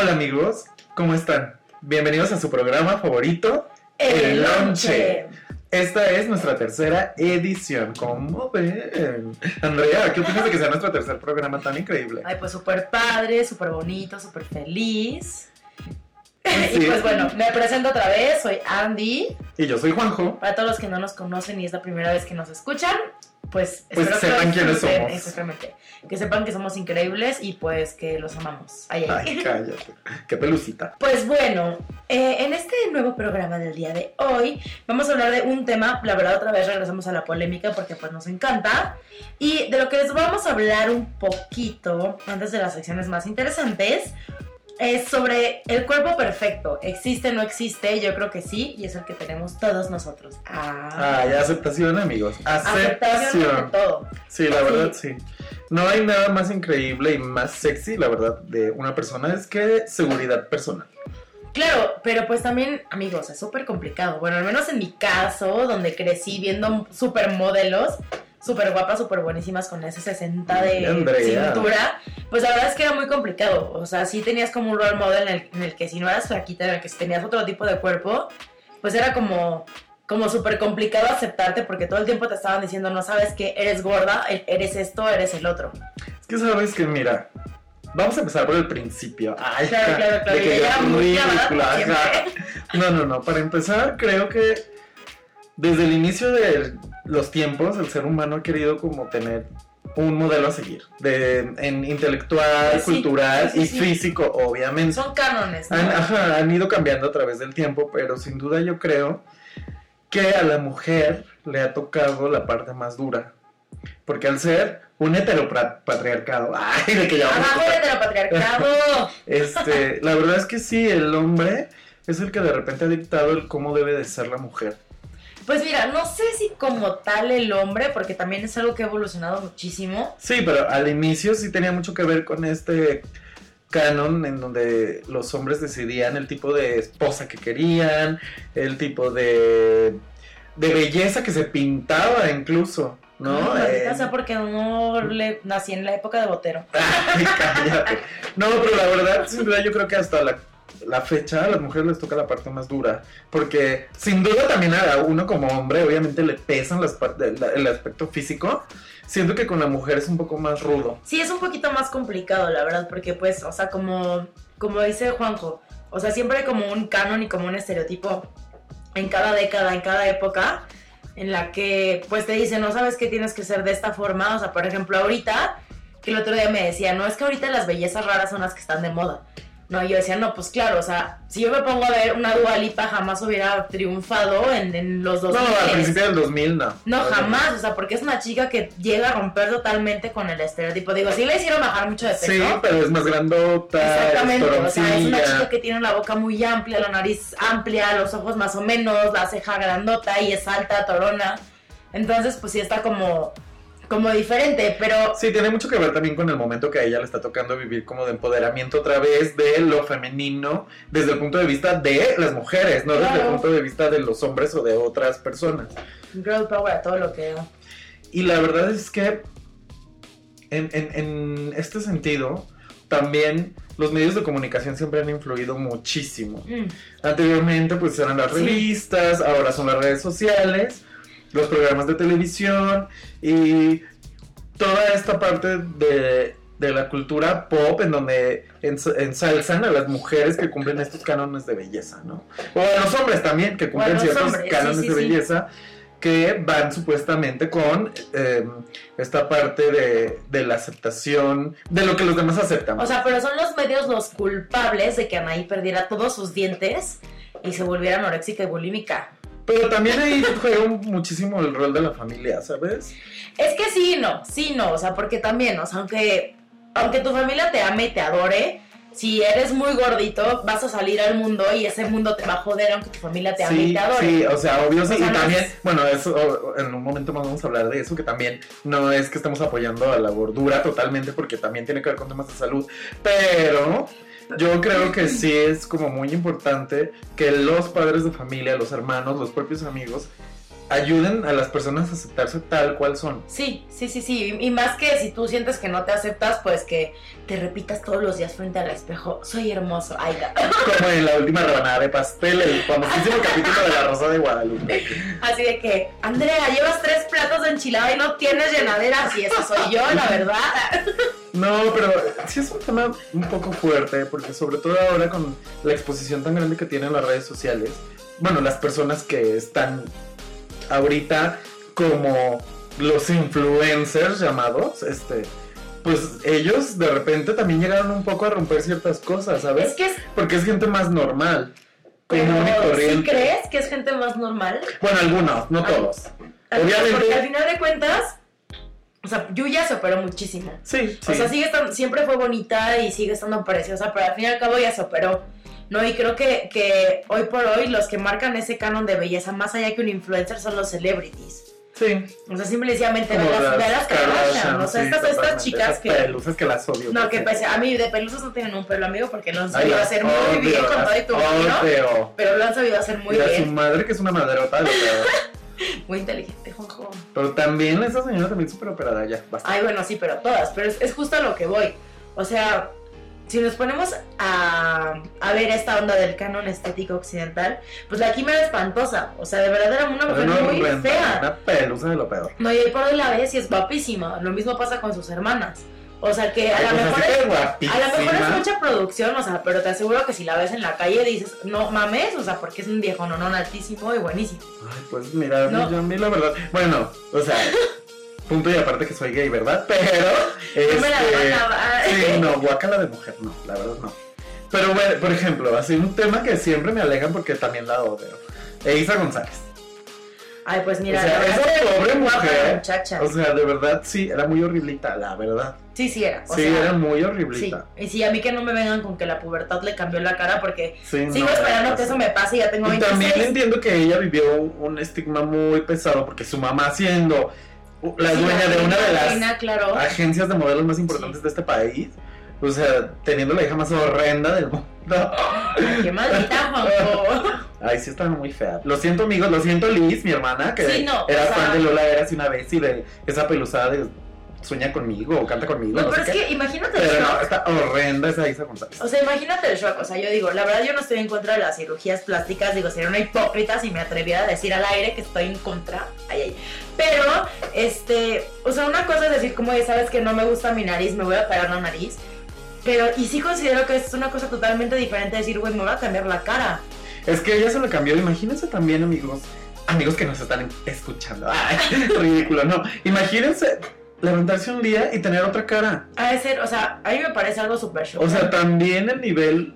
Hola amigos, ¿cómo están? Bienvenidos a su programa favorito, El Lonche. Esta es nuestra tercera edición. ¿Cómo ven? Andrea, ¿qué opinas de que sea nuestro tercer programa tan increíble? Ay, pues súper padre, súper bonito, súper feliz. Sí. Y pues bueno, me presento otra vez, soy Andy. Y yo soy Juanjo. Para todos los que no nos conocen y es la primera vez que nos escuchan, pues, Pues sepan lo quiénes somos. Exactamente. Que sepan que somos increíbles y pues que los amamos. Ay, ay. Ay, cállate. Qué pelucita. Pues bueno, eh, en este nuevo programa del día de hoy vamos a hablar de un tema, la verdad otra vez regresamos a la polémica porque pues nos encanta y de lo que les vamos a hablar un poquito antes de las secciones más interesantes es sobre el cuerpo perfecto, existe, no existe, yo creo que sí y es el que tenemos todos nosotros. Ah, Ay, aceptación, amigos. aceptación todo. Sí, la verdad, sí. No hay nada más increíble y más sexy, la verdad, de una persona es que seguridad personal. Claro, pero pues también, amigos, es súper complicado. Bueno, al menos en mi caso, donde crecí viendo supermodelos, súper guapas, súper buenísimas con ese 60 de Andrea. cintura, pues la verdad es que era muy complicado. O sea, sí tenías como un role model en el, en el que si no eras flaquita, en el que si tenías otro tipo de cuerpo, pues era como como súper complicado aceptarte porque todo el tiempo te estaban diciendo, no sabes que eres gorda, eres esto, eres el otro. Es que sabes que, mira, vamos a empezar por el principio. Ay, Claro, claro, claro, de que clavada, ridícula. No, no, no. Para empezar, creo que desde el inicio de los tiempos, el ser humano ha querido como tener un modelo a seguir. De, en intelectual, sí, cultural sí, sí, y físico, obviamente. Son cánones, ¿no? Han, ajá, han ido cambiando a través del tiempo, pero sin duda yo creo que a la mujer le ha tocado la parte más dura. Porque al ser un heteropatriarcado, ay, de que ya vamos a ¡Abajo el heteropatriarcado! este, la verdad es que sí, el hombre es el que de repente ha dictado el cómo debe de ser la mujer. Pues mira, no sé si como tal el hombre, porque también es algo que ha evolucionado muchísimo. Sí, pero al inicio sí tenía mucho que ver con este canon en donde los hombres decidían el tipo de esposa que querían, el tipo de, de belleza que se pintaba incluso, ¿no? Ay, Eh, maldita sea porque no le nací en la época de Botero. Ay, cállate. No, pero la verdad, sin duda, yo creo que hasta la, la fecha a las mujeres les toca la parte más dura. Porque sin duda también a uno como hombre, obviamente le pesan las la- el aspecto físico. Siento que con la mujer es un poco más rudo. Sí, es un poquito más complicado, la verdad, porque pues, o sea, como, como dice Juanjo, o sea, siempre hay como un canon y como un estereotipo en cada década, en cada época, en la que pues te dicen, no sabes que tienes que ser de esta forma, o sea, por ejemplo, ahorita, que el otro día me decía, no, es que ahorita las bellezas raras son las que están de moda. No, y yo decía, no, pues claro, o sea, si yo me pongo a ver una Dualipa jamás hubiera triunfado en, en los dos No, al principio del 2000 no. no, jamás, o sea, porque es una chica que llega a romper totalmente con el estereotipo. Digo, sí le hicieron bajar mucho de peso. Sí, pero es más grandota, Exactamente, o sea, es una chica que tiene la boca muy amplia, la nariz amplia, los ojos más o menos, la ceja grandota y es alta, torona. Entonces, pues sí está como, como diferente, pero Sí, tiene mucho que ver también con el momento que a ella le está tocando vivir como de empoderamiento otra vez de lo femenino desde el punto de vista de las mujeres, no desde el punto de vista de los hombres o de otras personas. girl power a todo lo que... Y la verdad es que en, en- en este sentido, también los medios de comunicación siempre han influido muchísimo. Mm, Anteriormente pues eran las Sí. revistas, ahora son las redes sociales, los programas de televisión y toda esta parte de, de la cultura pop en donde ens- ensalzan a las mujeres que cumplen estos cánones de belleza, ¿no? O a los hombres también que cumplen ciertos hombres, sí, cánones sí, de sí. belleza que van supuestamente con eh, esta parte de, de la aceptación de lo que los demás aceptan. O sea, pero son los medios los culpables de que Anaí perdiera todos sus dientes y se volviera anoréxica y bulímica. Pero también ahí juega muchísimo el rol de la familia, ¿sabes? Es que sí, no, sí, no, o sea, porque también, o sea, aunque, aunque tu familia te ame y te adore, si eres muy gordito, vas a salir al mundo y ese mundo te va a joder aunque tu familia te ame y te adore. sí, o sea, obvio sí. O sea, y no también, es- bueno, eso en un momento más vamos a hablar de eso, que también no es que estemos apoyando a la gordura totalmente, porque también tiene que ver con temas de salud, pero yo creo que sí es como muy importante que los padres de familia, los hermanos, los propios amigos, ayuden a las personas a aceptarse tal cual son. Sí, sí, sí, sí. Y, y más que si tú sientes que no te aceptas, pues que te repitas todos los días frente al espejo, soy hermoso. Ay. Como en la última rebanada de pastel, el famosísimo capítulo de la Rosa de Guadalupe. Así de que, Andrea, llevas tres platos de enchilada y no tienes llenadera. Así esa soy yo, la verdad. No, pero sí es un tema un poco fuerte, porque sobre todo ahora con la exposición tan grande que tienen las redes sociales, bueno, las personas que están ahorita como los influencers llamados, este, pues ellos de repente también llegaron un poco a romper ciertas cosas, ¿sabes? Es que es. Porque es gente más normal, común y ¿sí corriente. crees que es gente más normal? Bueno, algunos, no todos. Obviamente. Porque al final de cuentas, o sea, Yuya se operó muchísimo. Sí, sí. O sea, sigue estando, siempre fue bonita y sigue estando preciosa, pero al fin y al cabo ya se operó. No, y creo que, que hoy por hoy los que marcan ese canon de belleza, más allá que un influencer, son los celebrities. sí. O sea, simplemente ve las, ve las Kardashian. O sea, sí, estas, estas chicas Esas que. pelusas que las odio. No, que pese, a mí de pelusas no tienen un pelo amigo porque lo han Ay, sabido las hacer muy odio, bien con las todo y tu ¿no? odio. Pero lo han sabido hacer muy y a su bien. madre que es una madrota, lo. Muy inteligente, Juanjo. Pero también esa señora también súper operada ya, basta. Ay, bueno, sí, pero todas. Pero es, es justo a lo que voy. O sea, si nos ponemos a, a ver esta onda del canon estético occidental, pues la Kim era espantosa. O sea, de verdad era una mujer una muy horrenda, fea. Una pelusa de lo peor. No, y hoy por hoy la ves y es guapísima. Lo mismo pasa con sus hermanas. O sea, que a lo pues mejor es, a lo mejor es mucha producción, o sea, pero te aseguro que si la ves en la calle dices, no mames, o sea, porque es un viejo nonón altísimo y buenísimo. Ay, pues mira, No. yo a mí la verdad. Bueno, o sea, punto y aparte que soy gay, ¿verdad? Pero. No me la este. Sí, no, guacala de mujer, no, la verdad no. Pero bueno, por ejemplo, así un tema que siempre me alegan porque también la odio. Eisa González. Ay, pues mira, o sea, esa pobre mujer. muchacha. O sea, de verdad sí, era muy horriblita, la verdad. sí, sí era. O sí, sea, era muy Sí, horriblita. y sí, a mí que no me vengan con que la pubertad le cambió la cara porque Sí, sigo no, esperando era que eso me pase y ya tengo Y también 26. entiendo que ella vivió un estigma muy pesado porque su mamá siendo la Sí, dueña de una de las reina, claro. agencias de modelos más importantes de este país, o sea, teniendo la hija más horrenda del mundo. Qué maldita, Juanjo. Ay, sí estaba muy fea. Lo siento, amigos, lo siento, Liz, mi hermana, que Sí, no, era sea- fan de Lola Eras una vez y de esa pelusada de sueña conmigo o canta conmigo, No, no, pero sé es qué. que imagínate el Pero no, shock. está horrenda esa Isa González. O sea, imagínate el shock. O sea, yo digo, la verdad yo no estoy en contra de las cirugías plásticas. Digo, sería una hipócrita si me atreviera a decir al aire que estoy en contra. Ay, ay. Pero, este, o sea, una cosa es decir, como ya sabes que no me gusta mi nariz, me voy a operar la nariz. Pero, y sí considero que es una cosa totalmente diferente decir, güey, me voy a cambiar la cara. Es que ella se lo cambió. Imagínense también, amigos, amigos que nos están escuchando. Ay, ridículo, no. Imagínense levantarse un día y tener otra cara. De ser, o sea, a mí me parece algo súper shock. O sea, también el nivel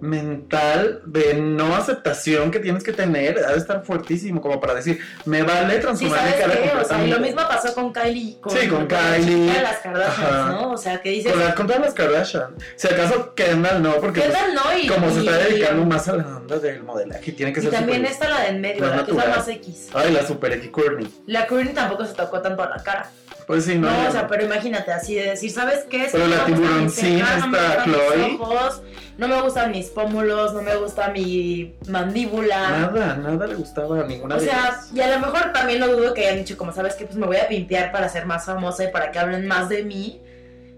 mental de no aceptación que tienes que tener ha de estar fuertísimo como para decir, me vale Sí, transformar mi ¿sabes cara qué? O sea, y lo mismo pasó con Kylie. Con, Sí, con la Kylie. de las Kardashians, Ajá. ¿no? O sea, que dices, Con, la- con todas las Kardashian. Si acaso Kendall no, porque pues, Kendall no, y, como se y- está dedicando más a la onda del modelaje, tiene que Y ser también súper- está la de en medio, más la que es la más X. Ay, la super X Courtney. La Courtney tampoco se tocó tanto a la cara. Pues sí, No, no. o sea, pero imagínate, así de decir, ¿sabes qué? Pero la tiburoncina mis Chloe. ojos, no me gustan mis pómulos, no me gusta mi mandíbula. Nada, nada le gustaba a ninguna O de sea, ellas. y a lo mejor también lo dudo que hayan dicho, como sabes que pues me voy a pimpear para ser más famosa y para que hablen más de mí.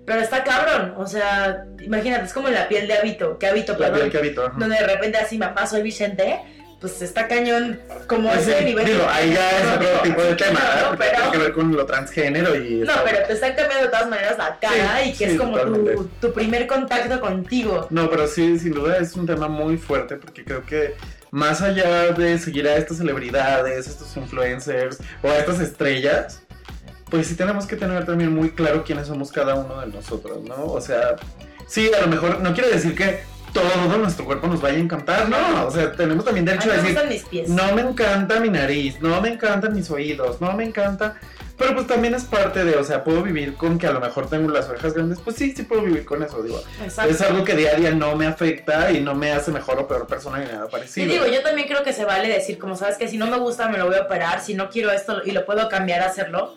Pero está cabrón, o sea, imagínate, es como la piel de hábito, que hábito, La perdón, piel que ajá. donde de repente así, mamá, soy Vicente, pues está cañón como Pues ese sí, nivel. digo, ahí ya es otro tipo de tema, no, pero- tiene que ver con lo transgénero y... No, pero te están cambiando de todas maneras la cara Sí, y que sí, es como tu, tu primer contacto contigo. No, pero sí, sin duda es un tema muy fuerte porque creo que más allá de seguir a estas celebridades, estos influencers o a estas estrellas, pues sí tenemos que tener también muy claro quiénes somos cada uno de nosotros, ¿no? O sea, sí, a lo mejor no quiere decir que todo nuestro cuerpo nos vaya a encantar, no, o sea, tenemos también derecho a decir, gustan mis pies. no me encanta mi nariz, no me encantan mis oídos, no me encanta Pero pues también es parte de, o sea, puedo vivir con que a lo mejor tengo las orejas grandes. Pues sí, sí puedo vivir con eso, digo. Exacto. Es algo que día a día no me afecta y no me hace mejor o peor persona ni nada Y parecido. digo, yo también creo que se vale decir, como sabes que si no me gusta me lo voy a operar, si no quiero esto y lo puedo cambiar a hacerlo.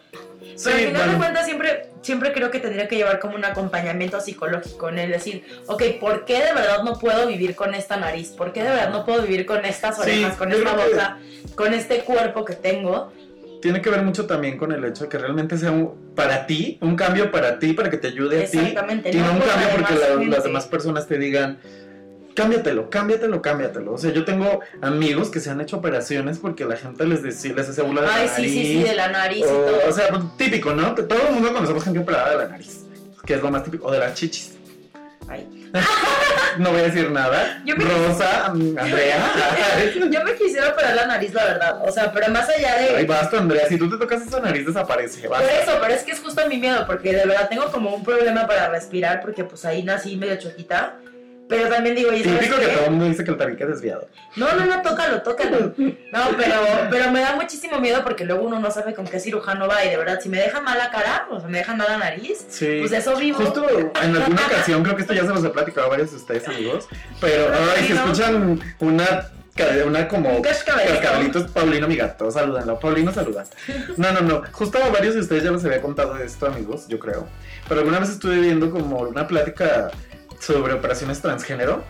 Sí, Pero al final bueno. de cuentas siempre, siempre creo que tendría que llevar como un acompañamiento psicológico en el decir, ok, ¿por qué de verdad no puedo vivir con esta nariz? ¿Por qué de verdad no puedo vivir con estas Sí, orejas, con esta que- boca, con este cuerpo que tengo? Tiene que ver mucho también con el hecho de que realmente sea un, para ti, un cambio para ti, para que te ayude a ti. Exactamente, Y no un cambio porque la- las demás personas te digan, cámbiatelo, cámbiatelo, cámbiatelo. O sea, yo tengo amigos que se han hecho operaciones porque la gente les, decía, les hace burla de la Ay, sí, sí, sí, nariz, de la nariz y o, todo. o sea, pues, típico, ¿no? Todo el mundo conocemos gente operada de la nariz, que es lo más típico, o de las chichis. Ay. No voy a decir nada. Yo me- Rosa, Andrea. Yo me quisiera operar la nariz, la verdad. O sea, pero más allá de... Ay, basta, Andrea. Si tú te tocas esa nariz, desaparece. Por eso, pero es que es justo mi miedo, porque de verdad tengo como un problema para respirar, porque pues ahí nací medio choquita. Pero también digo, ¿y Típico que todo el mundo dice que el tabique es desviado. No, no, no, tócalo, tócalo. No, pero, pero me da muchísimo miedo porque luego uno no sabe con qué cirujano va y de verdad, si me dejan mal la cara, o sea, me dejan mal la nariz, Sí. pues eso vivo. Justo en alguna ocasión, creo que esto ya se los he platicado a varios de ustedes, amigos. Pero, Pero ay, si no. escuchan una, una como. Un cascabelito. Cascabelito es Paulino, mi gato. Salúdenlo. Paulino, saluda. No, no, no. Justo a varios de ustedes ya les había contado esto, amigos, yo creo. Pero alguna vez estuve viendo como una plática sobre operaciones transgénero.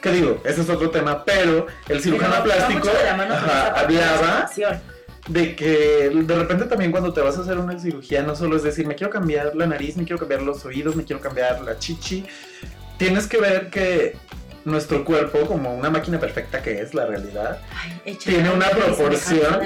Que digo, ese es otro tema, pero el cirujano Pero plástico de ajá, hablaba de que de repente también cuando te vas a hacer una cirugía no solo es decir, me quiero cambiar la nariz, me quiero cambiar los oídos, me quiero cambiar la chichi. Tienes que ver que nuestro cuerpo, como una máquina perfecta que es la realidad Ay, Tiene una proporción.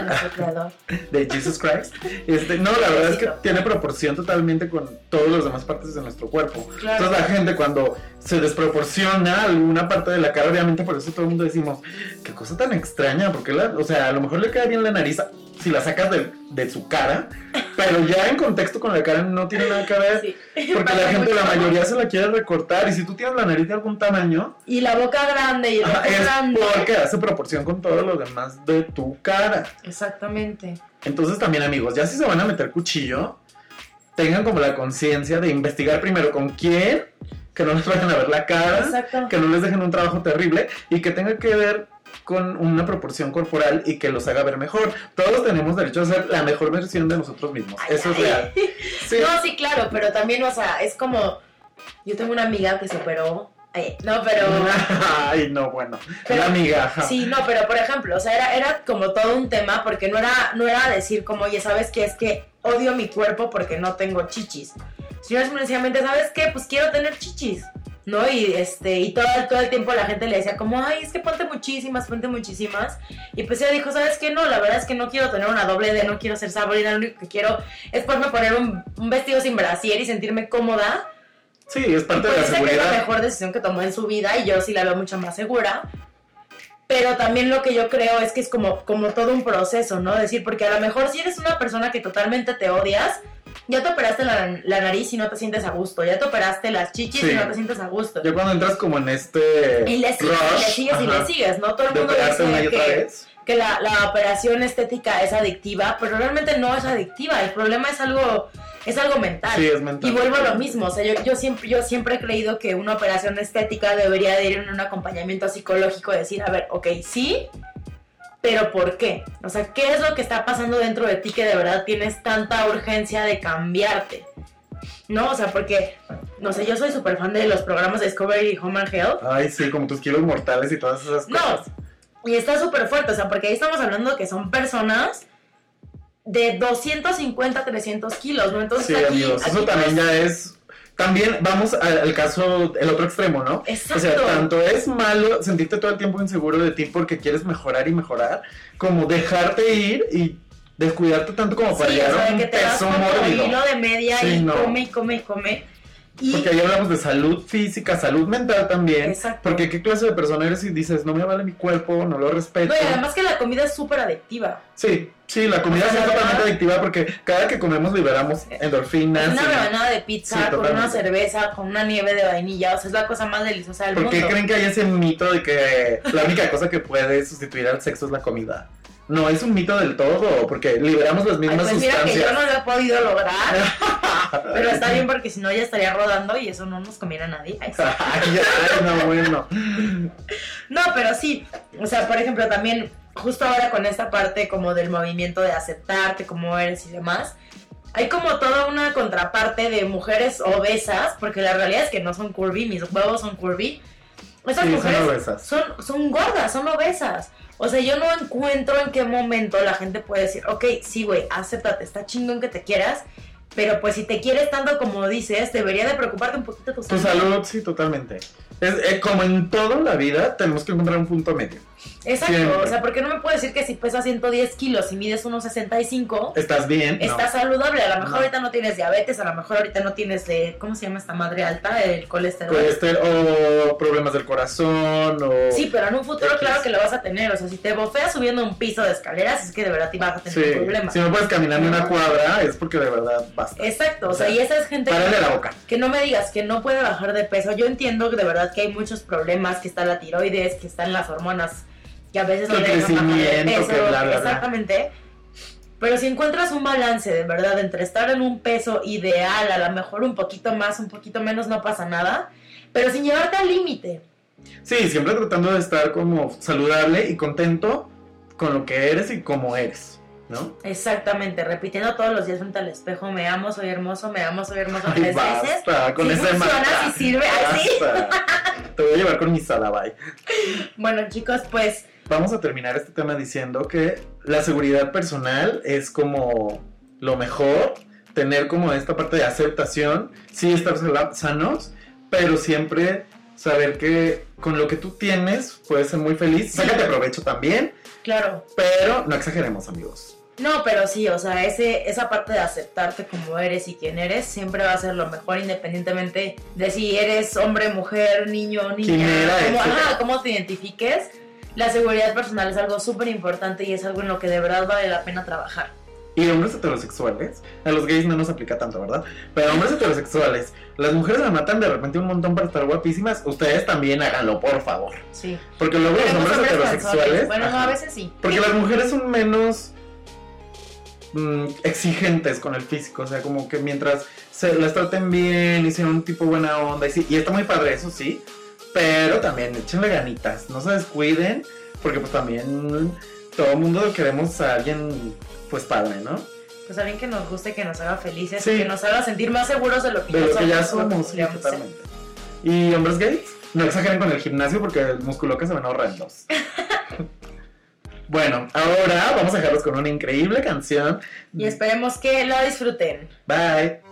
de de Jesus Christ, este, no, la verdad es que tiene proporción totalmente con todas las demás partes de nuestro cuerpo. Claro. Entonces la gente cuando se desproporciona alguna parte de la cara, obviamente por eso todo el mundo decimos, qué cosa tan extraña, porque la, o sea, a lo mejor le queda bien la nariz si la sacas de, de su cara, pero ya en contexto con la cara no tiene nada que ver. Sí. Porque la gente, la mayoría se la quiere recortar y si tú tienes la nariz de algún tamaño, Y la boca grande y el ajá, es grande. porque hace proporción con todo lo demás de tu cara. Exactamente. Entonces también amigos, ya si se van a meter cuchillo, tengan como la conciencia de investigar primero con quién, que no les vayan a ver la cara, que no les dejen un trabajo terrible y que tenga que ver con una proporción corporal y que los haga ver mejor. Todos tenemos derecho a ser la mejor versión de nosotros mismos. Ay, Eso es ay. real. Sí. No, sí, claro, pero también, o sea, es como. Yo tengo una amiga que se operó. ay, no, pero. Ay, no, bueno. Pero- la migaja. Sí, no, pero por ejemplo, o sea, era, era como todo un tema porque no era, no era decir como, oye, ¿sabes qué? Es que odio mi cuerpo porque no tengo chichis. Sino es sencillamente, ¿sabes qué? Pues quiero tener chichis. ¿No? Y este, y todo, todo el tiempo la gente le decía como, ay, es que ponte muchísimas, ponte muchísimas. Y pues ella dijo, ¿sabes qué? No, la verdad es que no quiero tener una doble D, no quiero ser Sabrina, lo único que quiero es poderme poner un, un vestido sin brasier y sentirme cómoda. Sí, es parte de Pues la dice que es la seguridad. mejor decisión que tomó en su vida y yo sí la veo mucho más segura. Pero también lo que yo creo es que es como, como todo un proceso, ¿no? Decir, porque a lo mejor si eres una persona que totalmente te odias, ya te operaste la, la nariz y no te sientes a gusto, ya te operaste las chichis Sí. y no te sientes a gusto. Ya cuando entras como en este Y le sigues, y le rush, sigues y le sigues, ¿no? Todo el mundo una y dice otra que, vez. que la, la operación estética es adictiva, pero realmente no es adictiva. El problema es algo, es algo mental. Sí, es mental. Y vuelvo a lo mismo, o sea, yo, yo, siempre, yo siempre he creído que una operación estética debería de ir en un acompañamiento psicológico, decir, a ver, ok, sí, pero ¿por qué? O sea, ¿qué es lo que está pasando dentro de ti que de verdad tienes tanta urgencia de cambiarte? ¿No? O sea, porque, no sé, yo soy súper fan de los programas Discovery y Home and Health. Ay, sí, como tus kilos mortales y todas esas No, cosas. y está súper fuerte, o sea, porque ahí estamos hablando que son personas de 250, 300 kilos, ¿no? Entonces Sí, aquí, amigos, eso también ya es. También vamos al, al caso, el otro extremo, ¿no? Exacto. O sea, tanto es malo sentirte todo el tiempo inseguro de ti porque quieres mejorar y mejorar, como dejarte ir y descuidarte tanto como para Sí, o llegar sea, a un que te vas peso como mórbido. hilo de media Sí, y no. come y come y come. Y Porque ahí hablamos de salud física, salud mental también. Exacto. Porque qué clase de persona eres y dices, no me vale mi cuerpo, no lo respeto. no, y además que la comida es súper adictiva. Sí, sí, la comida O sea, sí es totalmente adictiva porque cada que comemos liberamos endorfinas. una rebanada de pizza Sí, con una cerveza, con una nieve de vainilla, o sea, es la cosa más deliciosa del ¿Por qué mundo. creen que hay ese mito de que la única cosa que puede sustituir al sexo es la comida? no es un mito del todo, porque liberamos las Ay, mismas pues mira que yo no lo he podido lograr, pero está bien porque si no ya estaría rodando y eso no nos conviene a nadie. Ay. Ay, ay, no, bueno. No, pero sí, o sea, por ejemplo, también justo ahora con esta parte como del movimiento de aceptarte como eres y demás, hay como toda una contraparte de mujeres obesas, porque la realidad es que no son curvy, mis huevos son curvy. Esas Sí, son mujeres obesas. son, son gordas, son obesas. O sea, yo no encuentro en qué momento la gente puede decir, ok, sí, güey, acéptate, está chingón que te quieras, pero pues si te quieres tanto como dices, debería de preocuparte un poquito tu Tu salud. salud, sí, totalmente. Es, eh, como en toda la vida, tenemos que encontrar un punto medio. Exacto, Siempre. o sea, porque no me puedes decir que si pesas 110 kilos y mides unos 65, ¿Estás bien? No. estás saludable. A lo mejor No. ahorita no tienes diabetes, a lo mejor ahorita no tienes, de, ¿cómo se llama esta madre alta? El colesterol. Colesterol, o problemas del corazón, o... Sí, pero en un futuro X. claro que lo vas a tener. O sea, si te bofeas subiendo un piso de escaleras, es que de verdad te vas a tener Sí, un problema. si no puedes caminar ni una No. cuadra, es porque de verdad basta. Exacto, o O sea, y esa es gente que, la boca. que no me digas que no puede bajar de peso. Yo entiendo que de verdad que hay muchos problemas, que está la tiroides, que están las hormonas, que a veces de crecimiento, peso. que bla, bla. Exactamente. Pero si encuentras un balance de verdad entre estar en un peso ideal, a lo mejor un poquito más, un poquito menos, no pasa nada, pero sin llevarte al límite. Sí, siempre tratando de estar como saludable y contento con lo que eres y como eres, ¿no? Exactamente, repitiendo todos los días frente al espejo, me amo, soy hermoso, me amo, soy hermoso Ay, tres veces. con Sí ese funciona, mantra. sí sirve, así. Basta. Te voy a llevar con mi salabay. Bueno, chicos, pues Vamos a terminar este tema diciendo que la seguridad personal es como lo mejor, tener como esta parte de aceptación, sí estar sanos, pero siempre saber que con lo que tú tienes puedes ser muy feliz, Sí. sácate provecho también, claro, pero no exageremos amigos. No, pero sí, o sea, ese, esa parte de aceptarte como eres y quién eres siempre va a ser lo mejor independientemente de si eres hombre, mujer, niño, niña, cómo, ajá, cómo te identifiques. La seguridad personal es algo súper importante y es algo en lo que de verdad vale la pena trabajar. Y hombres heterosexuales, a los gays no nos aplica tanto, ¿verdad? Pero hombres heterosexuales, las mujeres la matan de repente un montón para estar guapísimas, ustedes también háganlo, por favor. Sí. Porque luego los hombres hombres heterosexuales... Bueno, no, a veces sí. Porque las mujeres son menos mm, exigentes con el físico, o sea, como que mientras se las traten bien y sean un tipo buena onda, y, sí, y está muy padre, eso sí, pero también échenle ganitas, no se descuiden, porque pues también todo el mundo queremos a alguien pues padre, ¿no? Pues alguien que nos guste, que nos haga felices, Sí. que nos haga sentir más seguros de lo que, De lo que ya somos, ser. totalmente. Y hombres gays, no exageren con el gimnasio porque el músculo que se ven horrendos. bueno, ahora vamos a dejarlos con una increíble canción. Y esperemos que lo disfruten. Bye.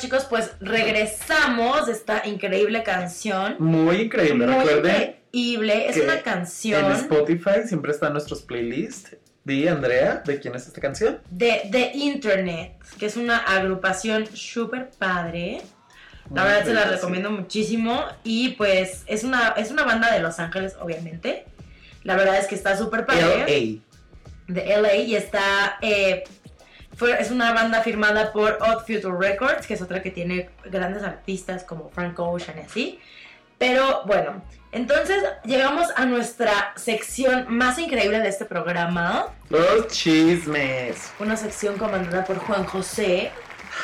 Chicos, pues regresamos de esta increíble canción. Muy increíble, Muy recuerden. increíble. Es una En canción Spotify siempre están nuestros playlists. Di, Andrea, ¿de quién es esta canción? de The Internet, que es una agrupación súper padre. La Muy verdad se la recomiendo muchísimo. Y pues es una, es una banda de Los Ángeles, obviamente. La verdad es que está súper padre. L.A. de LA y está eh, fue- es una banda firmada por Odd Future Records que es otra que tiene grandes artistas como Frank Ocean y así pero bueno entonces llegamos a nuestra sección más increíble de este programa Los chismes. una sección comandada por Juan José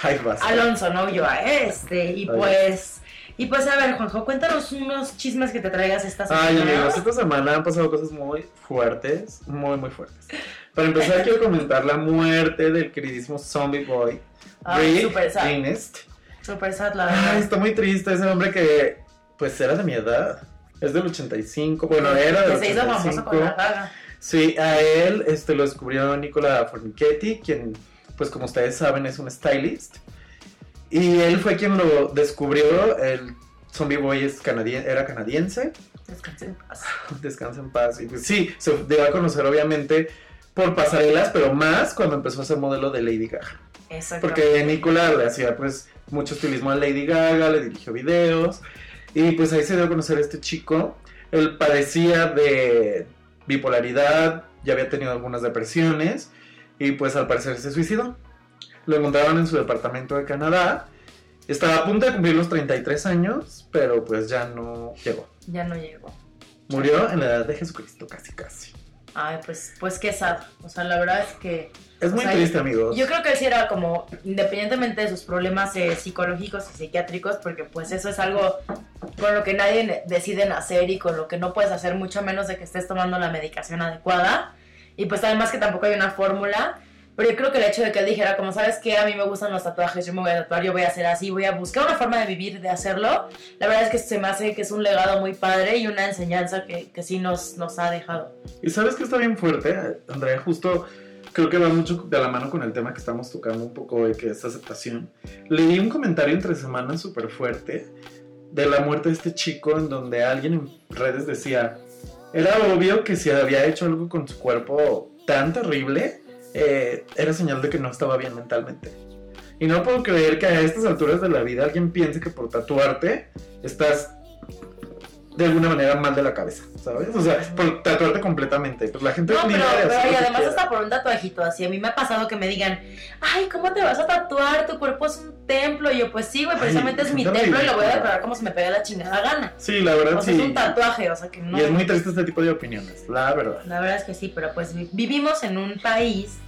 Ay. Alonso no yo a este y pues y pues a ver Juanjo cuéntanos unos chismes que te traigas esta semana Ay, amigos, esta semana han pasado cosas muy fuertes, muy, muy fuertes. Para empezar, quiero comentar la muerte del queridísimo Zombie Boy, Ay, Rick super sad super sad la Ay, verdad está muy triste ese hombre que, pues, era de mi edad. Es del 85, bueno, era del se hizo famoso con la 85. daga Sí, a él este, lo descubrió Nicola Fornichetti, quien, pues como ustedes saben, es un stylist. Y él fue quien lo descubrió. El Zombie Boy es canadien- era canadiense. Descansa en paz. Descansa en paz. Y pues sí, se dio a conocer obviamente por pasarelas, pero más cuando empezó a ser modelo de Lady Gaga. Exacto. Porque Nicola le hacía pues mucho estilismo a Lady Gaga, le dirigió videos. Y pues ahí se dio a conocer a este chico. Él padecía de bipolaridad, ya había tenido algunas depresiones. Y pues al parecer se suicidó. Lo encontraron en su departamento de Canadá. Estaba a punto de cumplir los 33 años, pero pues ya no llegó. Ya no llegó. Murió en la edad de Jesucristo, casi casi. Ay, pues, pues qué sad. O sea, la verdad es que Es muy sea, triste, amigos. yo creo que él sí era como, independientemente de sus problemas eh, psicológicos y psiquiátricos, porque pues eso es algo con lo que nadie decide nacer y con lo que no puedes hacer mucho menos de que estés tomando la medicación adecuada. Y pues además que tampoco hay una fórmula. Pero yo creo que el hecho de que él dijera, como sabes que a mí me gustan los tatuajes, yo me voy a tatuar, yo voy a hacer así, voy a buscar una forma de vivir, de hacerlo, la verdad es que se me hace que es un legado muy padre y una enseñanza que, que sí nos, nos ha dejado. Y sabes que está bien fuerte, Andrea, justo creo que va mucho de la mano con el tema que estamos tocando un poco hoy, que es aceptación. Leí un comentario entre semanas súper fuerte de la muerte de este chico en donde alguien en redes decía, era obvio que si había hecho algo con su cuerpo tan terrible, eh, era señal de que no estaba bien mentalmente. Y no puedo creer que a estas alturas de la vida alguien piense que por tatuarte estás de alguna manera mal de la cabeza, ¿sabes? O sea, por tatuarte completamente. Pues la gente No, pero, pero y además hasta por un tatuajito así. A mí me ha pasado que me digan, ay, ¿cómo te vas a tatuar? Tu cuerpo es un templo. Y yo, pues sí, güey, Ay, precisamente es mi templo y lo voy a decorar como se me pegue la chingada gana. Sí, la verdad O sea, sí. es un tatuaje, o sea que no. Y es muy triste este tipo de opiniones, la verdad. La verdad es que sí, pero pues vi- vivimos en un país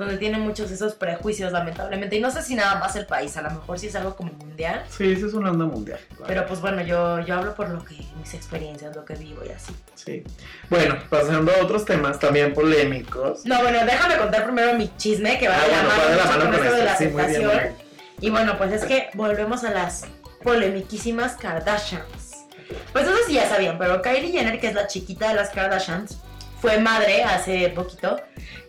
donde tiene muchos esos prejuicios, lamentablemente. Y no sé si nada más el país, a lo mejor sí es algo como mundial. Sí, sí es una onda mundial. la Pero pues bueno, yo, yo hablo por lo que, mis experiencias, lo que vivo y así. Sí. Bueno, pasando a otros temas también polémicos. No, bueno, déjame contar primero mi chisme, que va Ah, a bueno, va de la mano con con esto de la. Sí, muy bien, muy aceptación. bien. Y bueno, pues es que volvemos a las polemiquísimas Kardashians. Pues eso sí ya sabían, pero Kylie Jenner, que es la chiquita de las Kardashians, fue madre hace poquito.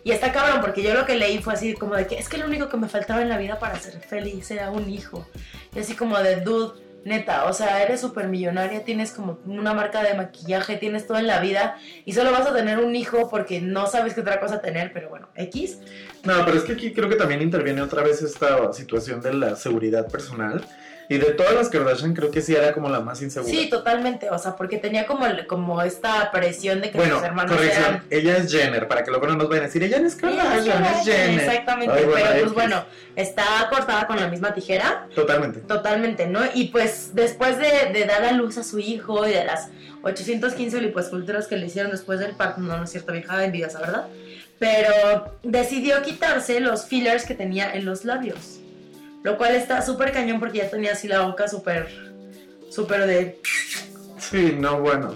Y está cabrón, porque yo lo que leí fue así como de que es que lo único que me faltaba en la vida para ser feliz era un hijo. Y así como de dude, neta, o sea, eres súper millonaria, tienes como una marca de maquillaje, tienes todo en la vida y solo vas a tener un hijo porque no sabes qué otra cosa tener, pero bueno, X. No, pero es que aquí creo que también interviene otra vez esta situación de la seguridad personal. Y de todas las Kardashian creo que sí era como la más insegura. Sí, totalmente, o sea, porque tenía como, el- como esta presión de que Bueno, sus hermanos corrección, eran... ella es Jenner, para que luego no nos vayan a decir, ella no es Ella es Kardashian, es Jenner. Exactamente, Ay, bueno, pero pues bueno, está cortada con la misma tijera, Totalmente. totalmente, ¿no? Y pues después de, de dar a luz a su hijo y de las 815 lipoesculturas que le hicieron después del parto, no, no es cierto, vieja envidiosa, ¿verdad? Pero decidió quitarse los fillers que tenía en los labios. Lo cual está súper cañón porque ya tenía así la boca súper, súper de... Sí, no, bueno.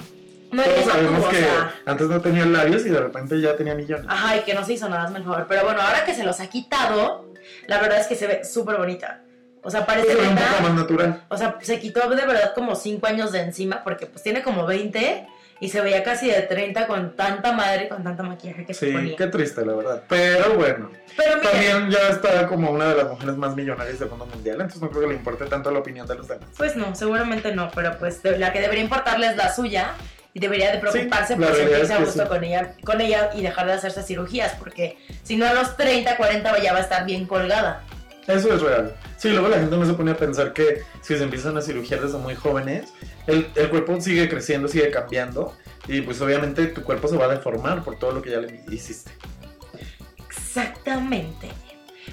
No, Todos sabemos tuvo, o que sea, antes no tenía labios y de repente ya tenía millones. Ajá, y que no se hizo nada, favor. Pero bueno, ahora que se los ha quitado, la verdad es que se ve súper bonita. O sea, parece Pues un poco más natural. O sea, se quitó de verdad como 5 años de encima, porque pues tiene como 20 y se veía casi de 30 con tanta madre, con tanta maquillaje que se Sí, ponía. qué triste, la verdad. Pero bueno, Pero mira, también ya está como una de las mujeres más millonarias del mundo mundial, entonces no creo que le importe tanto la opinión de los demás. pues no, seguramente no, pero pues la que debería importarle es la suya y debería de preocuparse Sí, por sentirse a gusto sí. con ella, con ella y dejar de hacerse cirugías, porque si no a los 30, 40 ya va a estar bien colgada. Eso es real. Sí, luego la gente no se pone a pensar que si se empiezan a cirugiar desde muy jóvenes, el, el cuerpo sigue creciendo, sigue cambiando y pues obviamente tu cuerpo se va a deformar por todo lo que ya le hiciste. Exactamente.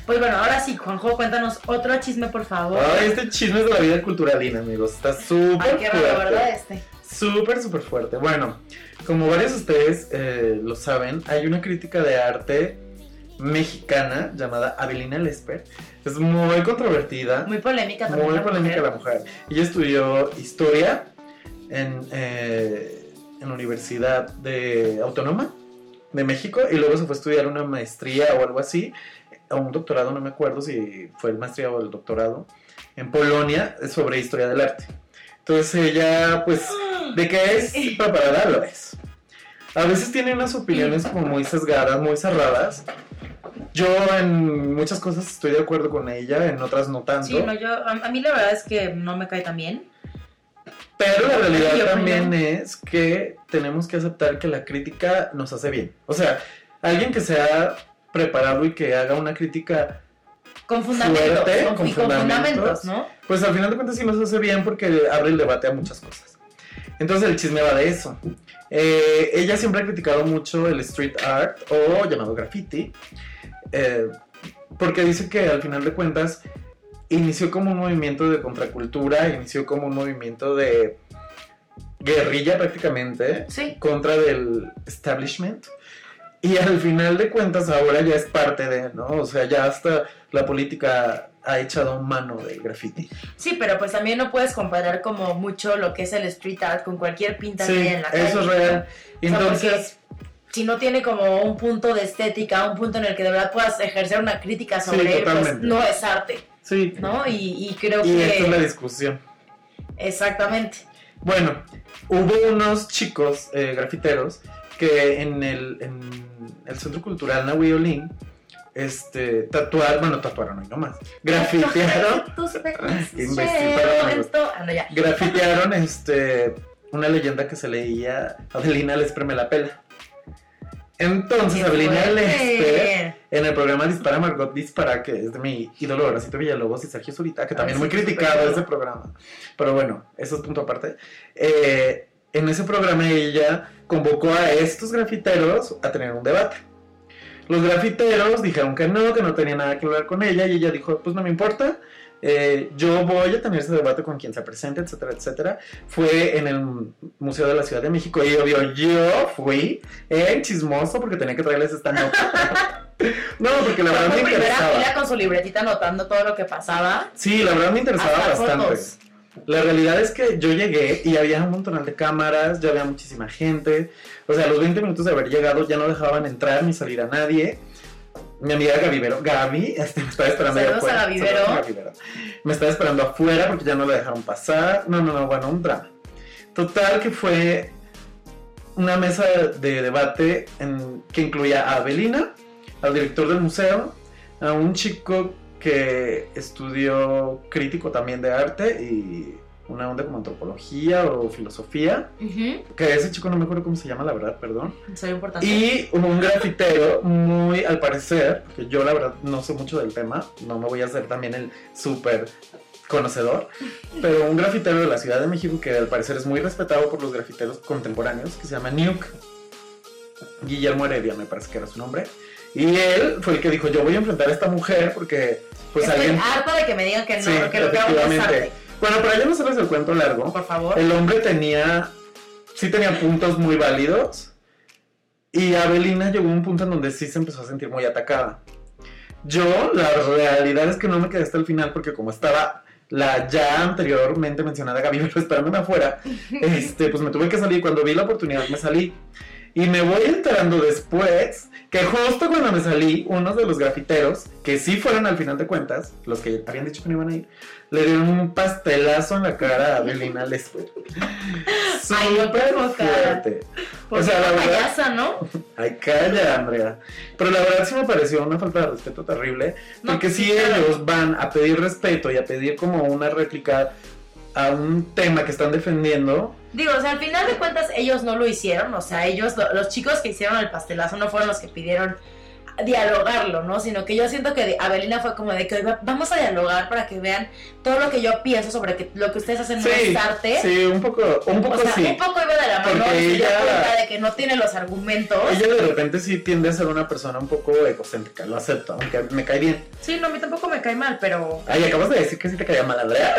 Pues bueno, ahora sí, Juanjo, cuéntanos otro chisme, por favor. Ay, este chisme es de la vida culturalina, amigos. Está súper Ay, qué raro, ¿verdad? fuerte. Este. Súper, súper fuerte. Bueno, como varios de ustedes eh, lo saben, hay una crítica de arte mexicana llamada Avelina Lesper. Es muy controvertida. Muy polémica también. Muy la polémica mujer. la mujer. Ella estudió historia en, eh, en la Universidad de Autónoma de México y luego se fue a estudiar una maestría o algo así, o un doctorado, no me acuerdo si fue el maestría o el doctorado, en Polonia sobre historia del arte. Entonces ella, pues, de que es preparada, lo es. A veces tiene unas opiniones como muy sesgadas, muy cerradas. Yo en muchas cosas estoy de acuerdo con ella, en otras no tanto. Sí, no, yo, a, mí la verdad es que no me cae tan bien. Pero la realidad también es que tenemos que aceptar que la crítica nos hace bien. O sea, alguien que sea preparado y que haga una crítica, Con fundamentos. Fuerte, con- fundamentos, ¿no? pues al final de cuentas sí nos hace bien porque abre el debate a muchas cosas. Entonces el chisme va de eso. Eh, ella siempre ha criticado mucho el street art o llamado graffiti, eh, porque dice que al final de cuentas inició como un movimiento de contracultura, inició como un movimiento de guerrilla prácticamente Sí. contra del establishment. Y al final de cuentas ahora ya es parte de, ¿no? O sea, ya hasta la política ha echado mano del graffiti. Sí, pero pues también no puedes comparar como mucho lo que es el street art con cualquier pinta que Sí, haya en la calle. eso es real. O sea, Entonces, si no tiene como un punto de estética, un punto en el que de verdad puedas ejercer una crítica sobre él, pues no es arte, sí. ¿no? Y, y creo Y esta es la que... discusión. Exactamente. Bueno, hubo unos chicos eh, grafiteros que en el, en el Centro Cultural Nahui Olin, este, tatuaron, bueno, tatuaron hoy nomás, grafitearon, Ah, grafitearon este, una leyenda que se leía, Adelina Lesper me la pela. Entonces, Adelina. Lesper, en el programa Dispara Margot Dispara, que es de mi ídolo Horacito Villalobos y Sergio Zurita, que también Ah, muy sí, criticado ese programa. Pero bueno, eso es punto aparte. Eh, en ese programa ella convocó a estos grafiteros a tener un debate. Los grafiteros dijeron que no, que no tenía nada que hablar con ella y ella dijo, pues no me importa, eh, yo voy a tener ese debate con quien se presente, etcétera, etcétera. Fue en el Museo de la Ciudad de México y obvio yo fui en chismoso porque tenía que traerles esta nota. no, porque la verdad me primera interesaba. fila con su libretita anotando todo lo que pasaba. Sí, la verdad me interesaba Hasta bastante. fotos. La realidad es que yo llegué y había un montón de cámaras, ya había muchísima gente. O sea, a los 20 minutos de haber llegado ya no dejaban entrar ni salir a nadie. Mi amiga Gaby Vero, Gaby, este, me estaba esperando Saludos a afuera. Gaby Saludos Vero. a Gaby Vero. Me estaba esperando afuera porque ya no la dejaron pasar. No, no, no, bueno, un drama. Total que fue una mesa de debate en- que incluía a Avelina, al director del museo, a un chico que estudió crítico también de arte y una onda como antropología o filosofía, que ese chico no me acuerdo cómo se llama, la verdad, perdón. Sería importante. Y un grafitero muy, al parecer, porque yo la verdad no sé mucho del tema, no me voy a hacer también el súper conocedor, pero un grafitero de la Ciudad de México que al parecer es muy respetado por los grafiteros contemporáneos, que se llama Nuke. Guillermo Heredia, me parece que era su nombre. Y él fue el que dijo, yo voy a enfrentar a esta mujer porque pues Estoy alguien... harta de que me digan que no, Sí, que lo que hago es arte. Bueno, para ya no hacerles el cuento largo, Por favor. el hombre tenía, sí tenía puntos muy válidos y Abelina llegó a un punto en donde sí se empezó a sentir muy atacada. Yo, la realidad es que no me quedé hasta el final porque como estaba la ya anteriormente mencionada Gaby Vero esperándome afuera, este, pues me tuve que salir. Cuando vi la oportunidad me salí. Y me voy enterando después que justo cuando me salí, unos de los grafiteros, que sí fueron al final de cuentas, los que habían dicho que no iban a ir, le dieron un pastelazo en la cara a Belina Lesper. Súper fuerte. O sea, la verdad- payasa, ¿no? Ay, calla, Andrea. Pero la verdad sí me pareció una falta de respeto terrible. No, Porque si ellos van a pedir respeto y a pedir como una réplica a un tema que están defendiendo, Digo, o sea, al final de cuentas ellos no lo hicieron, o sea, ellos, lo- los chicos que hicieron el pastelazo no fueron los que pidieron dialogarlo, ¿no? Sino que yo siento que Abelina fue como de que "Oiga, vamos a dialogar para que vean todo lo que yo pienso sobre que lo que ustedes hacen no es arte. sí, un poco, un poco o sea, sí. un poco iba de la mano y ella- cuenta de que no tiene los argumentos. Ella de repente sí tiende a ser una persona un poco egocéntrica, lo acepto, aunque me cae bien. Sí, no, a mí tampoco me cae mal, pero Ay, acabas de decir que sí te caía mal, Andrea.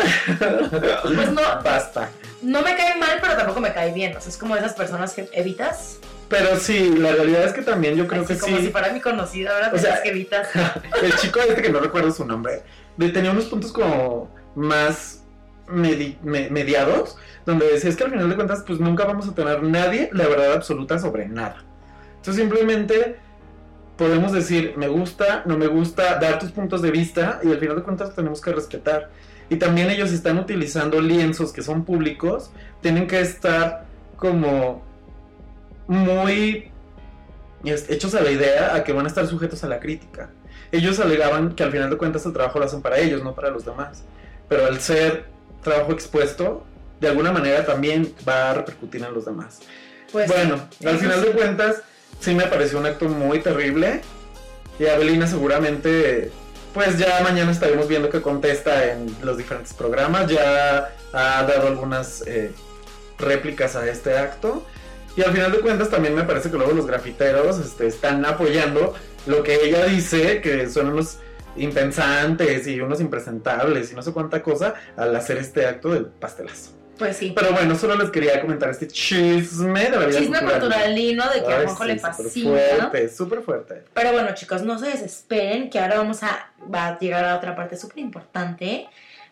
pues no, Basta. No me cae mal, pero tampoco me cae bien. O sea, es como esas personas que evitas. Pero sí, la realidad es que también yo creo Así que como sí. si fuera mi conocido, ahora O sea, que evitas. El chico este que no recuerdo su nombre, tenía unos puntos como más medi- me- mediados, donde decía es que al final de cuentas pues nunca vamos a tener nadie la verdad absoluta sobre nada. Entonces simplemente podemos decir me gusta, no me gusta, dar tus puntos de vista y al final de cuentas tenemos que respetar. Y también ellos están utilizando lienzos que son públicos, tienen que estar como muy hechos a la idea a que van a estar sujetos a la crítica. Ellos alegaban que al final de cuentas el trabajo lo hacen para ellos, no para los demás. Pero al ser trabajo expuesto, de alguna manera también va a repercutir en los demás. Pues, bueno, al final sí. de cuentas, sí me pareció un acto muy terrible. Y Abelina seguramente, pues ya mañana estaremos viendo qué contesta en los diferentes programas. Ya ha dado algunas eh, réplicas a este acto. Y al final de cuentas también me parece que luego los grafiteros este, están apoyando lo que ella dice, que son unos impensantes y unos impresentables y no sé cuánta cosa al hacer este acto del pastelazo. Pues sí. Pero bueno, solo les quería comentar este chisme de la vida Chisme culturalino de que a Ay, Juanjo sí, le súper fascina. fuerte, súper fuerte. Pero bueno, chicos, no se desesperen, que ahora vamos a, va a llegar a otra parte súper importante.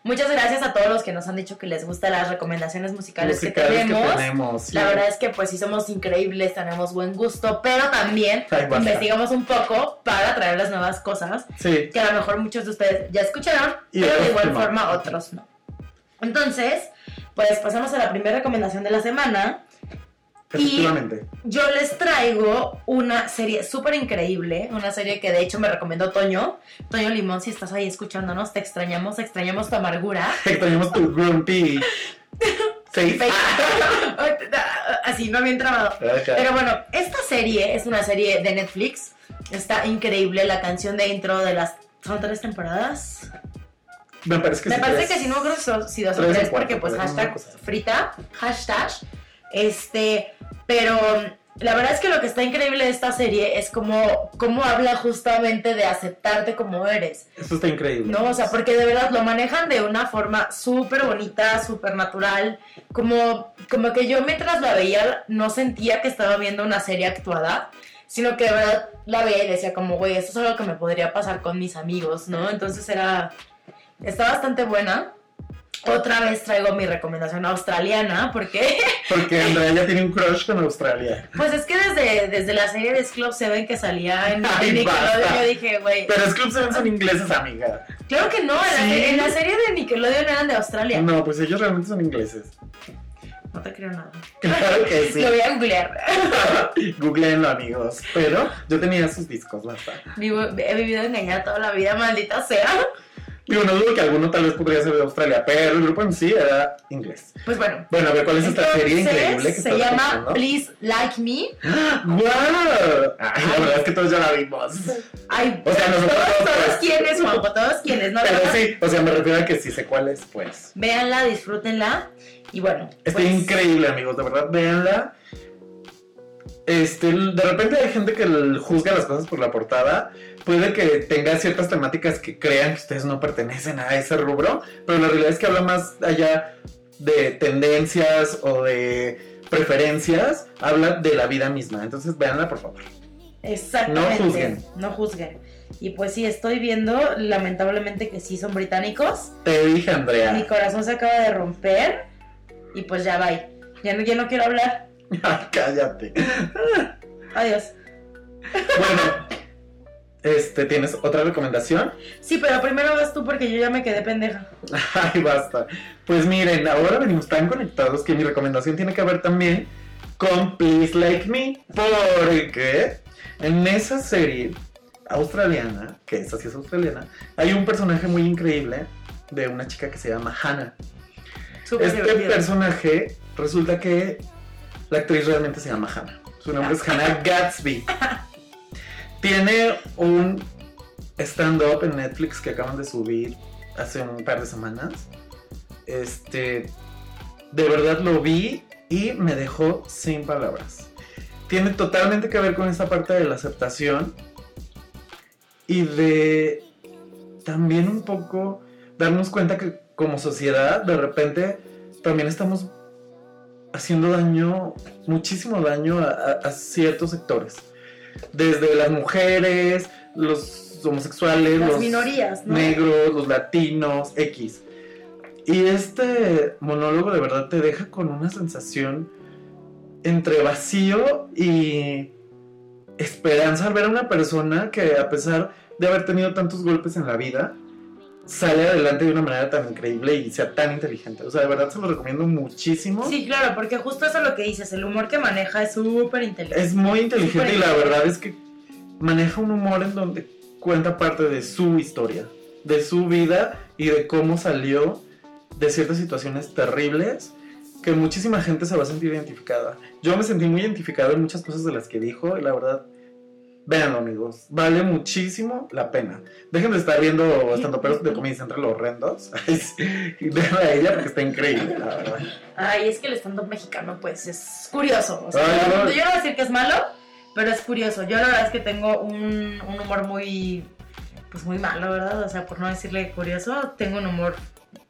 Muchas gracias a todos los que nos han dicho que les gustan las recomendaciones musicales, Musicales que tenemos. tenemos, sí. La verdad es que pues sí somos increíbles, tenemos buen gusto, pero también Ay, investigamos un poco para traerles nuevas cosas Sí, que a lo mejor muchos de ustedes ya escucharon, Y pero de igual forma otros no. Entonces, pues pasamos a la primera recomendación de la semana. efectivamente. Yo les traigo una serie súper increíble, una serie que de hecho me recomendó Toño. Toño Limón, si estás ahí escuchándonos, te extrañamos, extrañamos tu amargura. Extrañamos tu grumpy face. Así, no bien trabado. Pero bueno, esta serie es una serie de Netflix. Está increíble la canción de intro de las... ¿Son tres temporadas? Me parece que Me sí, parece tres. que si no creo que si dos o Tres porque pues hashtag frita, hashtag, este, pero la verdad es que lo que está increíble de esta serie es como, cómo habla justamente de aceptarte como eres, Esto está increíble. ¿no? O sea, porque de verdad lo manejan de una forma súper bonita, súper natural, como, como que yo mientras la veía no sentía que estaba viendo una serie actuada, sino que de verdad la veía y decía como, güey, esto es algo que me podría pasar con mis amigos, ¿no? Entonces era, está bastante buena. Otra vez traigo mi recomendación australiana, porque Porque Andrea ya tiene un crush con Australia. pues es que desde, desde la serie de Club Seven que salía en, Ay, en Nickelodeon yo dije, güey, Pero es Club Seven son ingleses, amiga. claro que no, en, la, Sí. serie- en la serie de Nickelodeon eran de Australia. No, No, pues ellos realmente son ingleses. te creo nada. Claro que sí. Lo voy a googlear. Googleenlo, amigos. Pero yo tenía sus discos, basta. Vivo- he vivido engañada toda la vida, maldita sea. Digo, no dudo que alguno tal vez podría ser de Australia, pero el grupo en sí era inglés. Pues bueno. Bueno, a ver, ¿cuál es esta serie increíble que se llama? Please Like Me. Ay, la verdad es que todos ya la vimos. Ay, O sea, nosotros todos, dos, todos quienes, Juanjo, todos quienes, ¿no? Pero sí, o sea, me refiero a que si sé cuál es, pues. Véanla, disfrútenla. Y bueno, Está pues, increíble, amigos, de verdad, véanla. Este, de repente hay gente que juzga las cosas por la portada. Puede que tenga ciertas temáticas que crean que ustedes no pertenecen a ese rubro, pero la realidad es que habla más allá de tendencias o de preferencias, habla de la vida misma. Entonces, véanla, por favor. Exactamente. No juzguen. No juzguen. Y pues sí, estoy viendo, lamentablemente, que sí son británicos. Te dije, Mi Andrea. corazón se acaba de romper. Y pues ya va. Ya no, ya no quiero hablar. Ay, cállate. Adiós. Bueno, este, ¿tienes otra recomendación? Sí, pero primero vas tú porque yo ya me quedé pendeja. Ay, basta. Pues miren, ahora venimos tan conectados que mi recomendación tiene que ver también con Please Like Me. Porque en esa serie australiana, que esa sí es australiana, hay un personaje muy increíble de una chica que se llama Hannah. Súper Este divertido. personaje resulta que la actriz realmente se llama Hannah. Su nombre es Hannah Gatsby. Tiene un stand-up en Netflix que acaban de subir hace un par de semanas. Este, de verdad lo vi y me dejó sin palabras. Tiene totalmente que ver con esta parte de la aceptación y de también un poco darnos cuenta que como sociedad de repente también estamos haciendo daño, muchísimo daño a, a- a ciertos sectores. Desde las mujeres, los homosexuales, Las los minorías, ¿no? negros, los latinos, X. Y este monólogo de verdad te deja con una sensación entre vacío y esperanza al ver a una persona que a pesar de haber tenido tantos golpes en la vida, sale adelante de una manera tan increíble y sea tan inteligente. O sea, de verdad se lo recomiendo muchísimo. Sí, claro, porque justo eso es lo que dices, el humor que maneja es súper inteligente. Es muy inteligente y la verdad es que maneja un humor en donde cuenta parte de su historia, de su vida y de cómo salió de ciertas situaciones terribles que muchísima gente se va a sentir identificada. Yo me sentí muy identificado en muchas cosas de las que dijo y la verdad, véanlo amigos, vale muchísimo la pena. Dejen de estar viendo estando peros de comedia entre los horrendos y vean a ella porque está increíble, la verdad. Ay, es que el stand-up mexicano, pues, es curioso. O sea, Ay, yo, no. yo no voy a decir que es malo, pero es curioso. Yo la verdad es que tengo un, un humor muy, pues, muy malo, ¿verdad? O sea, por no decirle curioso, tengo un humor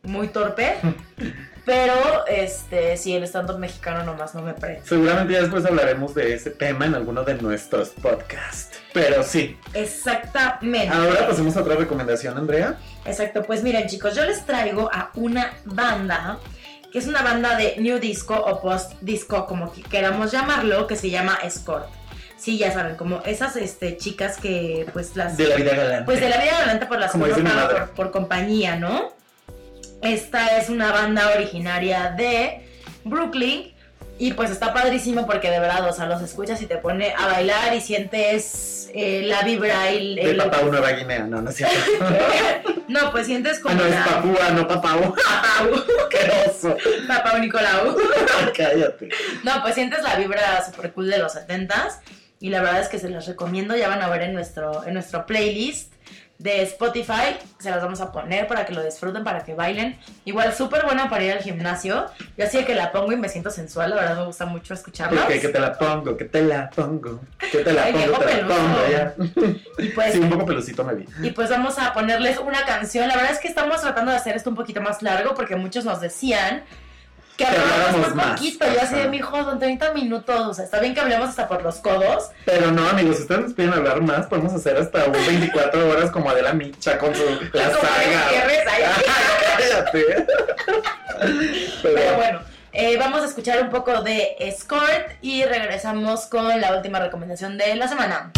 muy torpe. pero, este, sí, el stand-up mexicano nomás no me prende. Seguramente ya después hablaremos de ese tema en alguno de nuestros podcasts. Pero sí, Exactamente. Ahora pasemos a otra recomendación, Andrea. Exacto, pues miren chicos, yo les traigo a una banda que es una banda de new disco o post disco, como que queramos llamarlo, que se llama Escort. Sí, ya saben, como esas este, chicas que pues las... De la vida galante. Pues de la vida adelante por las Como que uno dice mi paga madre. por, por compañía, ¿no? Esta es una banda originaria de Brooklyn y pues está padrísimo porque de verdad, o sea, los escuchas y te pone a bailar y sientes eh, la vibra y De el... Papau Nueva Guinea, no, no es cierto. no, pues sientes ah, como no, es Papúa, no Papau. ¡Qué oso! Papá Nicolau. Cállate. No, pues sientes la vibra super cool de los 70s. Y la verdad es que se los recomiendo. Ya van a ver en nuestro, en nuestro playlist de Spotify. Se las vamos a poner para que lo disfruten, para que bailen. Igual súper buena para ir al gimnasio. Yo así que la pongo y me siento sensual. La verdad me gusta mucho escucharlos. Porque que te la pongo, que te la pongo, que te la Ay, pongo, te la pongo, ya. Y pues, Sí, un poco pelucito me vi. y pues vamos a ponerles una canción. La verdad es que estamos tratando de hacer esto un poquito más largo porque muchos nos decían que habláramos más. poquito. Yo así de mi hijo, son 30 minutos. O sea, está bien que hablemos hasta por los codos. Pero no, amigos, si ustedes nos piden hablar más, podemos hacer hasta un 24 horas como Adela Micha con su la saga. Cállate. Pero Pero, bueno, eh, vamos a escuchar un poco de Escort y regresamos con la última recomendación de la semana.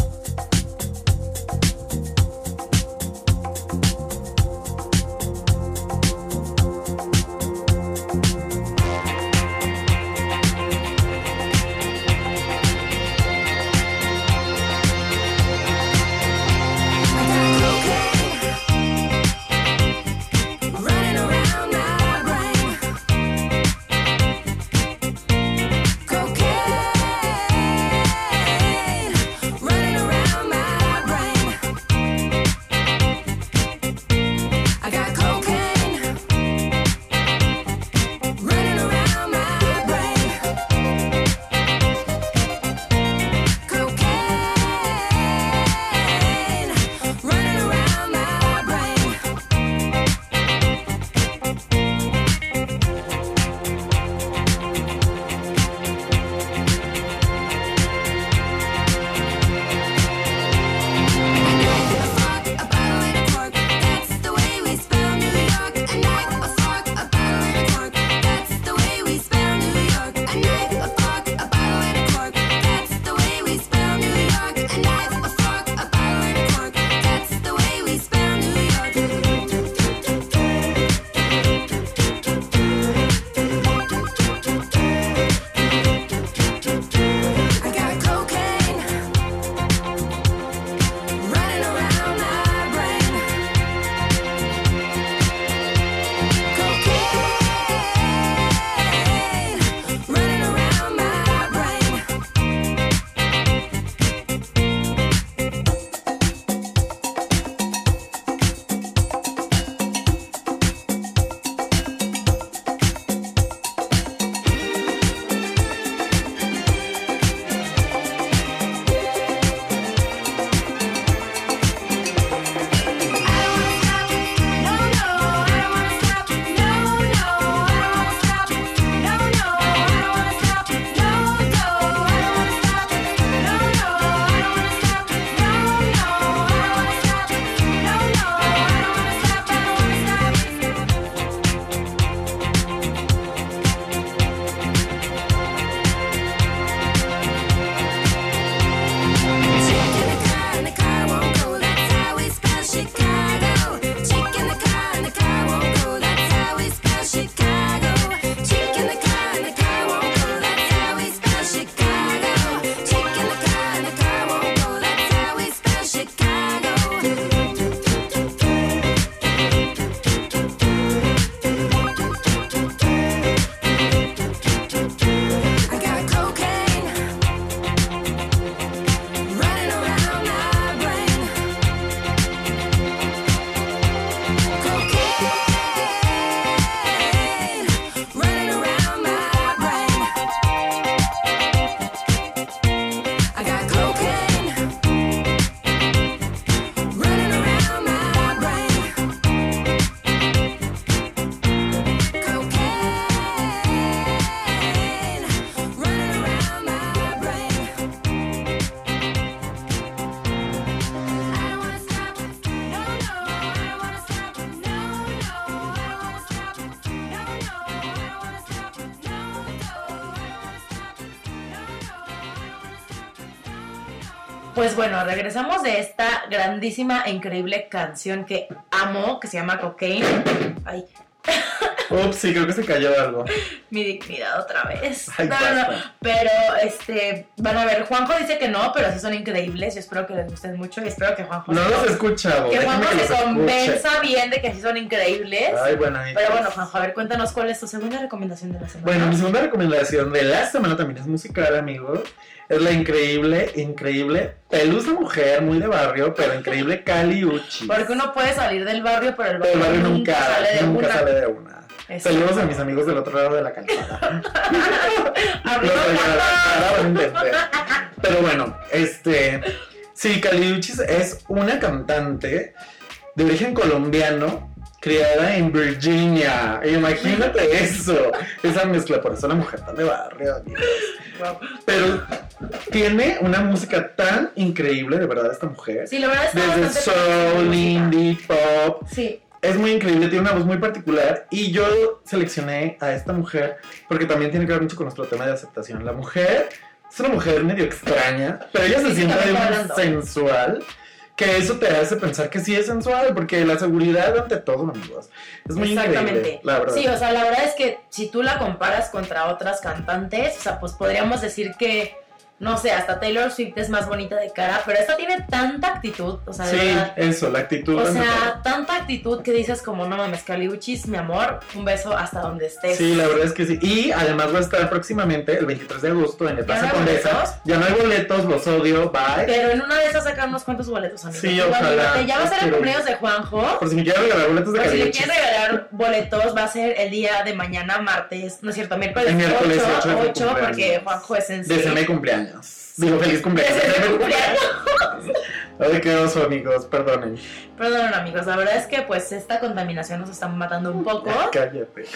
De esta grandísima e increíble canción que amo, que se llama Cocaine. Ay, Ups, sí, creo que se cayó algo. mi dignidad otra vez. Ay, no, no, no. Pero, este, van a ver, Juanjo dice que no, pero sí son increíbles. Yo espero que les gusten mucho y espero que Juanjo, No se- los he escuchado. que Juanjo que se escuche. convenza bien de que sí son increíbles. Ay, bueno, pero bueno, Juanjo, a ver, cuéntanos cuál es tu segunda recomendación de la semana. Bueno, mi segunda recomendación de la semana también es musical, amigos. Es la increíble, increíble, pelusa mujer, muy de barrio, pero increíble Cali Uchi. Porque uno puede salir del barrio, pero el barrio, el barrio nunca, sale de nunca una. sale de una. Saludos a mis amigos del otro lado de la calzada. Pero bueno, este. Sí, Caliuchis es una cantante de origen colombiano, criada en Virginia. Imagínate eso. Esa mezcla, por eso la mujer tan de barrio. Wow. Pero tiene una música tan increíble, de verdad, esta mujer. Sí, la verdad está Desde bastante soul, indie, pop, Sí, es muy increíble, tiene una voz muy particular y yo seleccioné a esta mujer porque también tiene que ver mucho con nuestro tema de aceptación. La mujer es una mujer medio extraña, pero ella se siente sensual que eso te hace pensar que sí es sensual porque la seguridad ante todo, amigos. Es muy exactamente. increíble, la verdad. Sí, o sea, la verdad es que si tú la comparas contra otras cantantes, o sea, pues podríamos decir que, no sé, hasta Taylor Swift es más bonita de cara, pero esta tiene tanta actitud, o sea, de Sí, verdad. eso, la actitud. O sea, tanta actitud que dices como, no mames, Caliuchis, mi amor, un beso hasta donde estés. Sí, la verdad es que sí. Y además va a estar próximamente, el 23 de agosto, en el ¿Ya Plaza Condesa. Ya no hay boletos, los odio, bye. Pero en una de esas sacan unos cuantos boletos, amigos. Sí, ojalá. Ya va a ser el cumpleaños de Juanjo. Por si me quieren regalar boletos de Por si Caliuchis. quieren regalar boletos, va a ser el día de mañana, martes, no es cierto, miércoles, miércoles 8, ocho de mi 8, cumpleaños. porque Juanjo es en sí. Mi cumpleaños. Digo, feliz cumpleaños. Mi cumpleaños. Ay, qué oso, amigos. Perdonen. Perdón, amigos, la verdad es que pues esta contaminación nos está matando un poco. Cállate.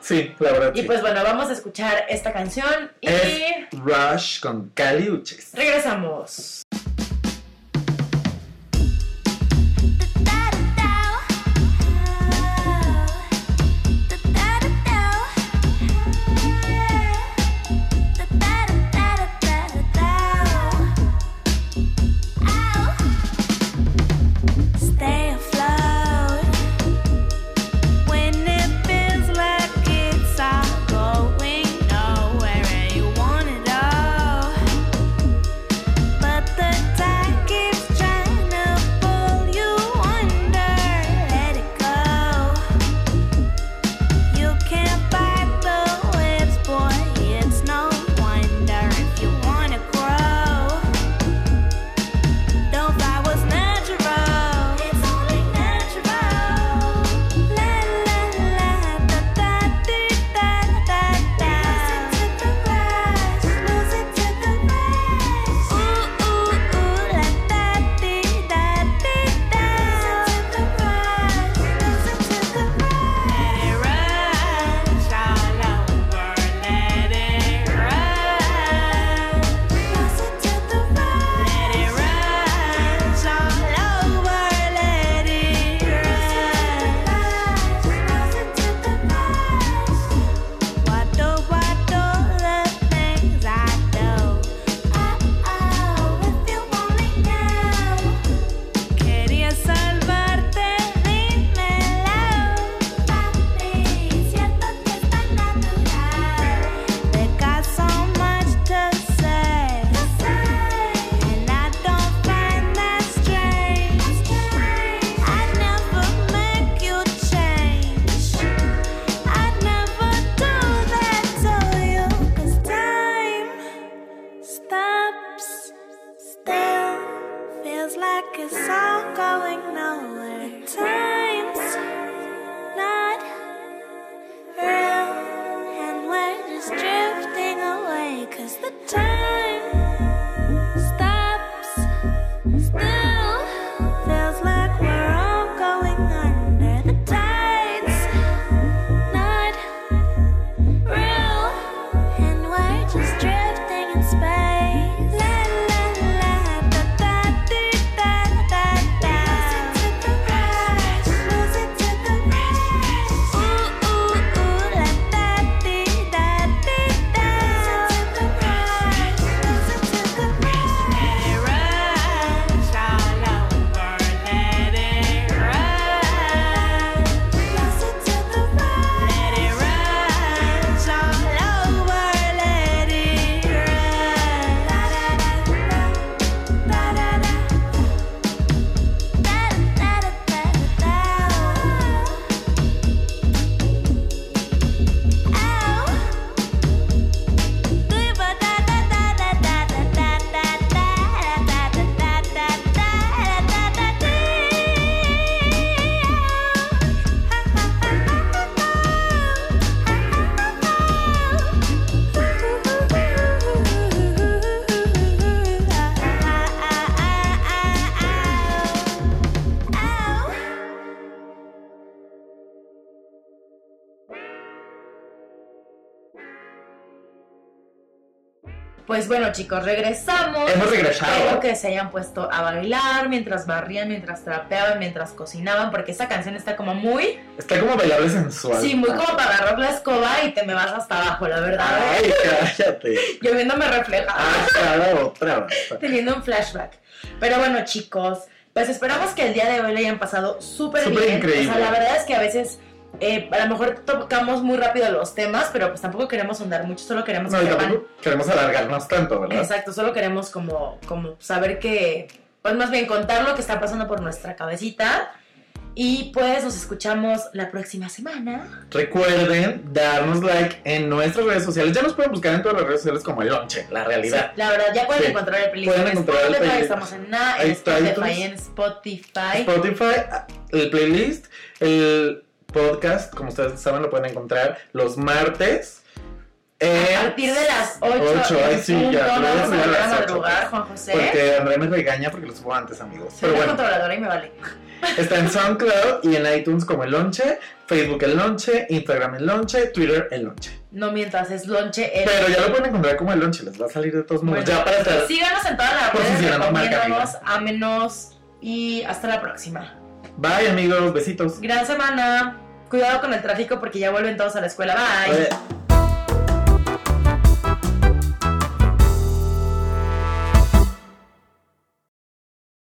Sí, la verdad. Y sí. pues bueno, vamos a escuchar esta canción y Es Rush con Caliuchis. regresamos. feels like it's all going nowhere. Pues bueno, chicos, regresamos. Hemos regresado. Espero que se hayan puesto a bailar mientras barrían, mientras trapeaban, mientras cocinaban, porque esta canción está como muy. Está como bailable sensual. Sí, muy como para agarrar la escoba y te me vas hasta abajo, la verdad. Ay, cállate. Yo viéndome reflejada. Ah, claro, otra. Teniendo un flashback. Pero bueno, chicos, pues esperamos que el día de hoy le hayan pasado súper bien. Increíble. O sea, la verdad es que a veces eh, a lo mejor tocamos muy rápido los temas, pero pues tampoco queremos ahondar mucho, solo queremos No, que tampoco queremos alargarnos tanto, ¿verdad? Exacto, solo queremos como, como saber que, pues más bien contar lo que está pasando por nuestra cabecita. Y pues nos escuchamos la próxima semana. Recuerden darnos like en nuestras redes sociales. Ya nos pueden buscar en todas las redes sociales como el lonche, la realidad. La verdad, ya pueden Sí. encontrar el playlist Pueden en encontrar el playlist. estamos en, na- Spotify, en Spotify. Spotify, el playlist, el podcast, como ustedes saben, lo pueden encontrar los martes. en- A partir de las 8, Ocho, ay, sí, punto, ya, lo voy a las pues. Juan José. Porque André me regaña porque lo subo antes, amigos. Soy Pero una bueno, controladora y me vale. está en SoundCloud y en iTunes como el lonche, Facebook el lonche, Instagram el lonche, Twitter el lonche. No mientras es lonche. el- Pero ya lo pueden encontrar como el lonche, les va a salir de todos modos. Bueno, ya para estar. Síganos en todas las redes, recomiéndanos, ámenos y hasta la próxima. Bye, amigos, besitos. Gran semana. Cuidado con el tráfico porque ya vuelven todos a la escuela. Bye.